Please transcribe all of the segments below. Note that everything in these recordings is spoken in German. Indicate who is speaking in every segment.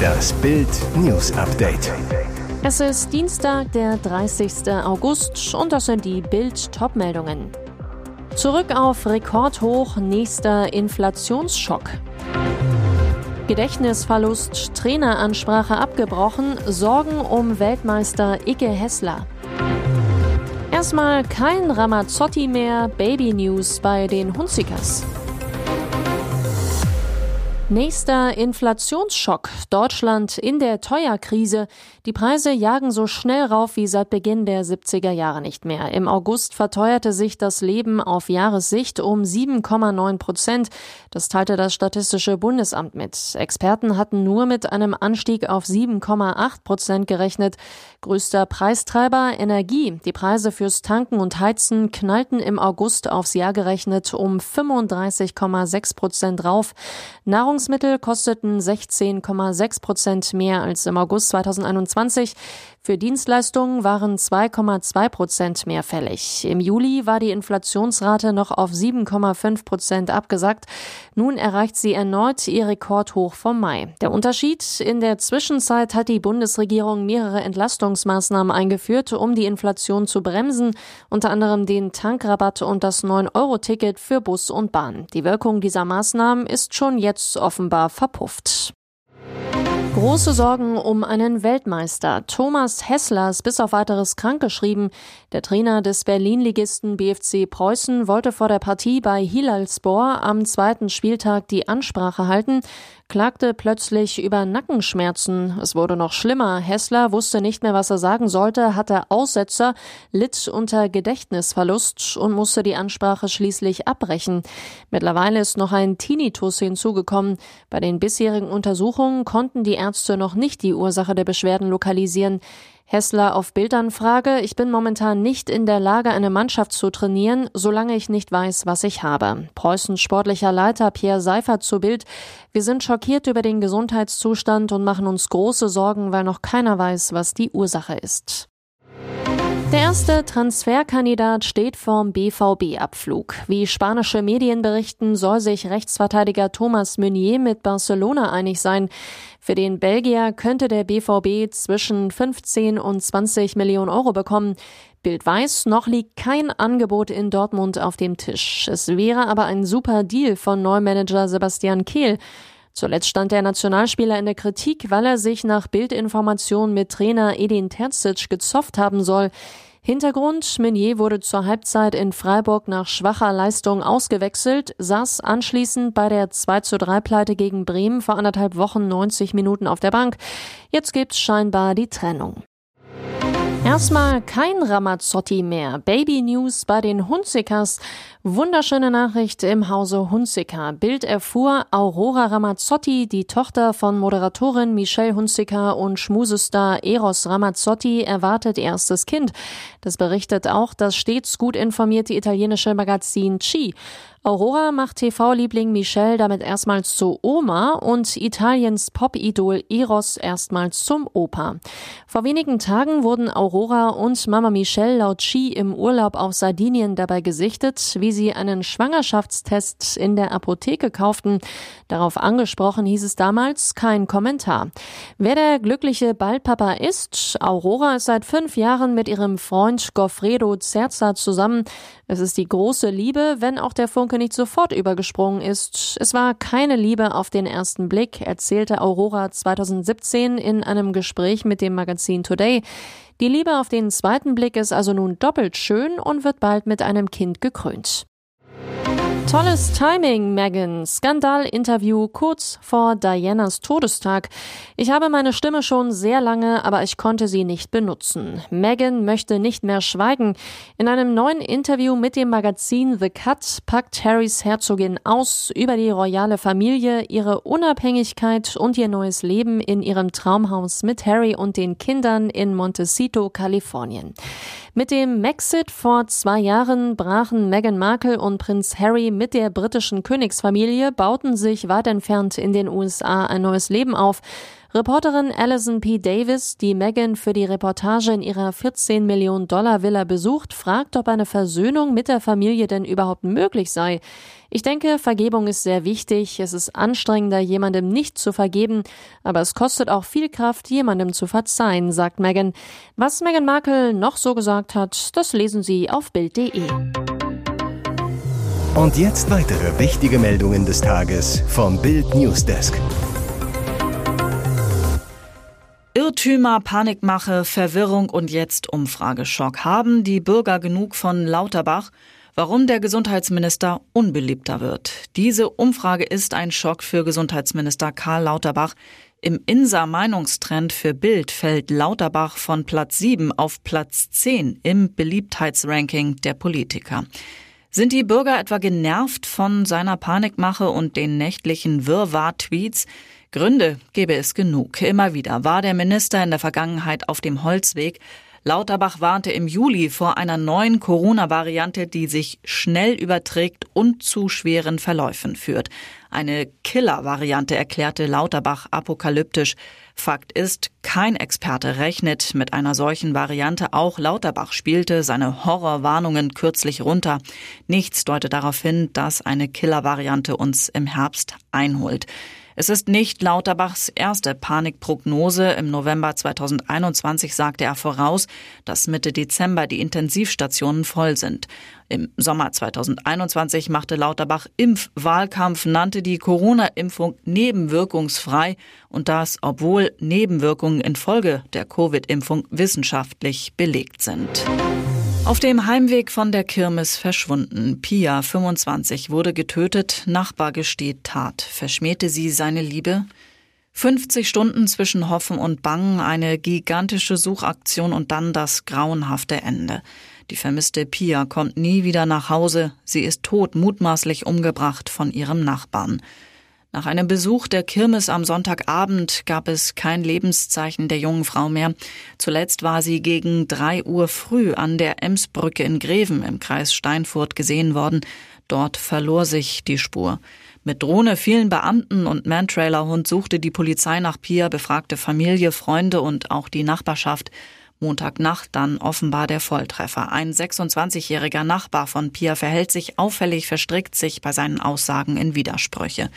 Speaker 1: Das Bild News Update.
Speaker 2: Es ist Dienstag, der 30. August und das sind die Bild Topmeldungen. Zurück auf Rekordhoch, nächster Inflationsschock. Gedächtnisverlust, Traineransprache abgebrochen, Sorgen um Weltmeister Icke Hessler. Erstmal kein Ramazzotti mehr, Baby News bei den Hunzikers. Nächster Inflationsschock. Deutschland in der Teuerkrise. Die Preise jagen so schnell rauf wie seit Beginn der 70er Jahre nicht mehr. Im August verteuerte sich das Leben auf Jahressicht um 7,9 Prozent. Das teilte das Statistische Bundesamt mit. Experten hatten nur mit einem Anstieg auf 7,8 Prozent gerechnet. Größter Preistreiber Energie. Die Preise fürs Tanken und Heizen knallten im August aufs Jahr gerechnet um 35,6 Prozent rauf. Nahrungs Nahrungsmittel kosteten 16,6 Prozent mehr als im August 2021. Für Dienstleistungen waren 2,2 Prozent mehr fällig. Im Juli war die Inflationsrate noch auf 7,5 Prozent abgesackt. Nun erreicht sie erneut ihr Rekordhoch vom Mai. Der Unterschied? In der Zwischenzeit hat die Bundesregierung mehrere Entlastungsmaßnahmen eingeführt, um die Inflation zu bremsen, unter anderem den Tankrabatt und das 9-Euro-Ticket für Bus und Bahn. Die Wirkung dieser Maßnahmen ist schon jetzt offenbar verpufft. Große Sorgen um einen Weltmeister. Thomas Hessler ist bis auf weiteres krankgeschrieben. Der Trainer des Berlin-Ligisten BFC Preußen wollte vor der Partie bei Hilalspor am zweiten Spieltag die Ansprache halten, klagte plötzlich über Nackenschmerzen. Es wurde noch schlimmer. Hessler wusste nicht mehr, was er sagen sollte, hatte Aussetzer, litt unter Gedächtnisverlust und musste die Ansprache schließlich abbrechen. Mittlerweile ist noch ein Tinnitus hinzugekommen. Bei den bisherigen Untersuchungen konnten die Ärzte noch nicht die Ursache der Beschwerden lokalisieren. Hessler auf Bildanfrage, ich bin momentan nicht in der Lage, eine Mannschaft zu trainieren, solange ich nicht weiß, was ich habe. Preußens sportlicher Leiter Pierre Seifert zu Bild, wir sind schockiert über den Gesundheitszustand und machen uns große Sorgen, weil noch keiner weiß, was die Ursache ist. Der erste Transferkandidat steht vorm BVB-Abflug. Wie spanische Medien berichten, soll sich Rechtsverteidiger Thomas Meunier mit Barcelona einig sein. Für den Belgier könnte der BVB zwischen 15 und 20 Millionen Euro bekommen. Bild weiß, noch liegt kein Angebot in Dortmund auf dem Tisch. Es wäre aber ein super Deal von Neumanager Sebastian Kehl. Zuletzt stand der Nationalspieler in der Kritik, weil er sich nach Bildinformationen mit Trainer Edin Terzic gezofft haben soll. Hintergrund, Meunier wurde zur Halbzeit in Freiburg nach schwacher Leistung ausgewechselt, saß anschließend bei der 2 zu 3 Pleite gegen Bremen vor anderthalb Wochen 90 Minuten auf der Bank. Jetzt gibt's scheinbar die Trennung. Erstmal kein Ramazzotti mehr. Baby News bei den Hunzikers. Wunderschöne Nachricht im Hause Hunziker. Bild erfuhr, Aurora Ramazzotti, die Tochter von Moderatorin Michelle Hunziker und Schmusestar Eros Ramazzotti, erwartet erstes Kind. Das berichtet auch das stets gut informierte italienische Magazin Chi. Aurora macht TV-Liebling Michelle damit erstmals zur Oma und Italiens Pop-Idol Eros erstmals zum Opa. Vor wenigen Tagen wurden Aurora und Mama Michelle laut Chi im Urlaub auf Sardinien dabei gesichtet, wie sie einen Schwangerschaftstest in der Apotheke kauften. Darauf angesprochen hieß es damals kein Kommentar. Wer der glückliche Baldpapa ist, Aurora ist seit fünf Jahren mit ihrem Freund Goffredo Zerza zusammen. Es ist die große Liebe, wenn auch der Funke nicht sofort übergesprungen ist. Es war keine Liebe auf den ersten Blick, erzählte Aurora 2017 in einem Gespräch mit dem Magazin Today. Die Liebe auf den zweiten Blick ist also nun doppelt schön und wird bald mit einem Kind gekrönt. Tolles Timing, Megan. Skandal-Interview kurz vor Dianas Todestag. Ich habe meine Stimme schon sehr lange, aber ich konnte sie nicht benutzen. Megan möchte nicht mehr schweigen. In einem neuen Interview mit dem Magazin The Cut packt Harrys Herzogin aus über die royale Familie, ihre Unabhängigkeit und ihr neues Leben in ihrem Traumhaus mit Harry und den Kindern in Montecito, Kalifornien. Mit dem Maxit vor zwei Jahren brachen Meghan Markle und Prinz Harry Mit der britischen Königsfamilie bauten sich weit entfernt in den USA ein neues Leben auf. Reporterin Alison P. Davis, die Meghan für die Reportage in ihrer 14 Millionen Dollar Villa besucht, fragt, ob eine Versöhnung mit der Familie denn überhaupt möglich sei. Ich denke, Vergebung ist sehr wichtig. Es ist anstrengender, jemandem nicht zu vergeben, aber es kostet auch viel Kraft, jemandem zu verzeihen, sagt Meghan. Was Meghan Markle noch so gesagt hat, das lesen Sie auf Bild.de.
Speaker 1: Und jetzt weitere wichtige Meldungen des Tages vom Bild Newsdesk.
Speaker 3: Irrtümer, Panikmache, Verwirrung und jetzt Umfrageschock. Haben die Bürger genug von Lauterbach? Warum der Gesundheitsminister unbeliebter wird. Diese Umfrage ist ein Schock für Gesundheitsminister Karl Lauterbach. Im INSA Meinungstrend für Bild fällt Lauterbach von Platz 7 auf Platz 10 im Beliebtheitsranking der Politiker. Sind die Bürger etwa genervt von seiner Panikmache und den nächtlichen Wirrwarr-Tweets? Gründe gäbe es genug. Immer wieder war der Minister in der Vergangenheit auf dem Holzweg. Lauterbach warnte im Juli vor einer neuen Corona-Variante, die sich schnell überträgt und zu schweren Verläufen führt. Eine Killer-Variante erklärte Lauterbach apokalyptisch. Fakt ist, kein Experte rechnet mit einer solchen Variante. Auch Lauterbach spielte seine Horrorwarnungen kürzlich runter. Nichts deutet darauf hin, dass eine Killer-Variante uns im Herbst einholt. Es ist nicht Lauterbachs erste Panikprognose. Im November 2021 sagte er voraus, dass Mitte Dezember die Intensivstationen voll sind. Im Sommer 2021 machte Lauterbach Impfwahlkampf, nannte die Corona-Impfung nebenwirkungsfrei und das, obwohl Nebenwirkungen infolge der Covid-Impfung wissenschaftlich belegt sind. Auf dem Heimweg von der Kirmes verschwunden. Pia, 25, wurde getötet. Nachbar gesteht Tat. Verschmähte sie seine Liebe? 50 Stunden zwischen Hoffen und Bangen, eine gigantische Suchaktion und dann das grauenhafte Ende. Die vermisste Pia kommt nie wieder nach Hause. Sie ist tot, mutmaßlich umgebracht von ihrem Nachbarn. Nach einem Besuch der Kirmes am Sonntagabend gab es kein Lebenszeichen der jungen Frau mehr. Zuletzt war sie gegen drei Uhr früh an der Emsbrücke in Greven im Kreis Steinfurt gesehen worden. Dort verlor sich die Spur. Mit Drohne, vielen Beamten und Mantrailerhund suchte die Polizei nach Pia, befragte Familie, Freunde und auch die Nachbarschaft. Montagnacht dann offenbar der Volltreffer. Ein 26-jähriger Nachbar von Pia verhält sich auffällig, verstrickt sich bei seinen Aussagen in Widersprüche.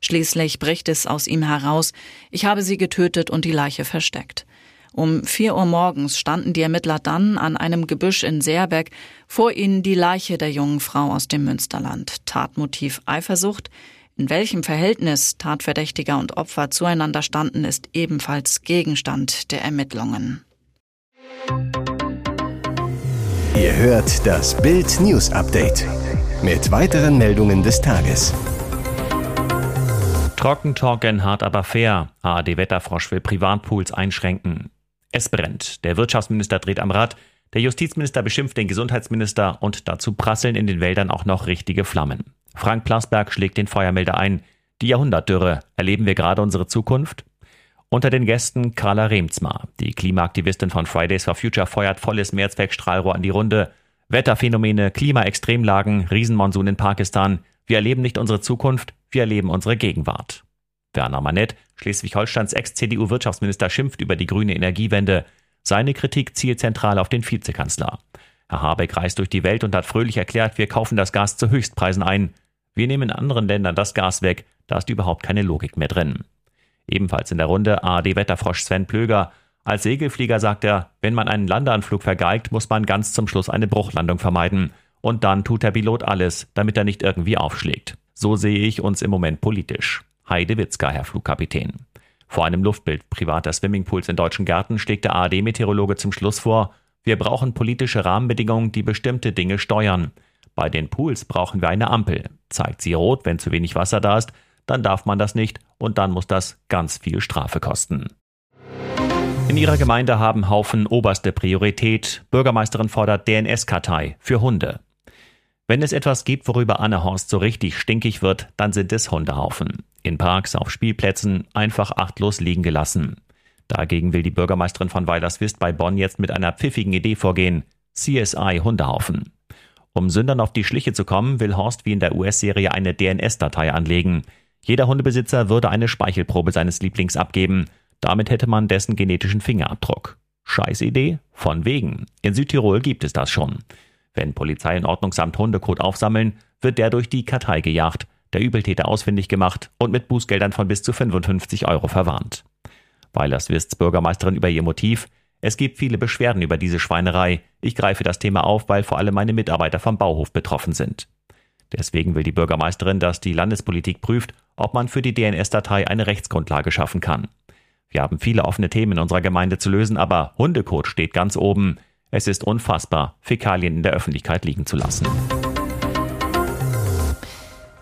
Speaker 3: Schließlich bricht es aus ihm heraus, ich habe sie getötet und die Leiche versteckt. Um vier Uhr morgens standen die Ermittler dann an einem Gebüsch in Seerbeck, vor ihnen die Leiche der jungen Frau aus dem Münsterland. Tatmotiv Eifersucht. In welchem Verhältnis Tatverdächtiger und Opfer zueinander standen, ist ebenfalls Gegenstand der Ermittlungen.
Speaker 1: Ihr hört das Bild News Update mit weiteren Meldungen des Tages.
Speaker 4: Trockentalken hart aber fair. ARD Wetterfrosch will Privatpools einschränken. Es brennt. Der Wirtschaftsminister dreht am Rad. Der Justizminister beschimpft den Gesundheitsminister und dazu prasseln in den Wäldern auch noch richtige Flammen. Frank Plasberg schlägt den Feuermelder ein. Die Jahrhundertdürre. Erleben wir gerade unsere Zukunft? Unter den Gästen Carla Remzma. Die Klimaaktivistin von Fridays for Future feuert volles Mehrzweckstrahlrohr an die Runde. Wetterphänomene, Klimaextremlagen, Riesenmonsun in Pakistan. Wir erleben nicht unsere Zukunft, wir erleben unsere Gegenwart. Werner Manett, Schleswig-Holsteins Ex-CDU-Wirtschaftsminister, schimpft über die grüne Energiewende. Seine Kritik zielt zentral auf den Vizekanzler. Herr Habeck reist durch die Welt und hat fröhlich erklärt, wir kaufen das Gas zu Höchstpreisen ein. Wir nehmen in anderen Ländern das Gas weg, da ist überhaupt keine Logik mehr drin. Ebenfalls in der Runde ARD-Wetterfrosch Sven Plöger. Als Segelflieger sagt er, wenn man einen Landeanflug vergeigt, muss man ganz zum Schluss eine Bruchlandung vermeiden. Und dann tut der Pilot alles, damit er nicht irgendwie aufschlägt. So sehe ich uns im Moment politisch. Heide Witzka, Herr Flugkapitän. Vor einem Luftbild privater Swimmingpools in deutschen Gärten schlägt der ARD-Meteorologe zum Schluss vor, wir brauchen politische Rahmenbedingungen, die bestimmte Dinge steuern. Bei den Pools brauchen wir eine Ampel. Zeigt sie rot, wenn zu wenig Wasser da ist, dann darf man das nicht und dann muss das ganz viel Strafe kosten. In ihrer Gemeinde haben Haufen oberste Priorität. Bürgermeisterin fordert DNS-Kartei für Hunde. Wenn es etwas gibt, worüber Anne Horst so richtig stinkig wird, dann sind es Hundehaufen. In Parks, auf Spielplätzen, einfach achtlos liegen gelassen. Dagegen will die Bürgermeisterin von Weilerswist bei Bonn jetzt mit einer pfiffigen Idee vorgehen. CSI Hundehaufen. Um Sündern auf die Schliche zu kommen, will Horst wie in der US-Serie eine DNS-Datei anlegen. Jeder Hundebesitzer würde eine Speichelprobe seines Lieblings abgeben. Damit hätte man dessen genetischen Fingerabdruck. Scheißidee? Von wegen. In Südtirol gibt es das schon. Wenn Polizei und Ordnungsamt Hundekot aufsammeln, wird der durch die Kartei gejagt, der Übeltäter ausfindig gemacht und mit Bußgeldern von bis zu 55 Euro verwarnt. Weilers Wists Bürgermeisterin über ihr Motiv. Es gibt viele Beschwerden über diese Schweinerei. Ich greife das Thema auf, weil vor allem meine Mitarbeiter vom Bauhof betroffen sind. Deswegen will die Bürgermeisterin, dass die Landespolitik prüft, ob man für die DNS-Datei eine Rechtsgrundlage schaffen kann. Wir haben viele offene Themen in unserer Gemeinde zu lösen, aber Hundekot steht ganz oben. Es ist unfassbar, Fäkalien in der Öffentlichkeit liegen zu lassen.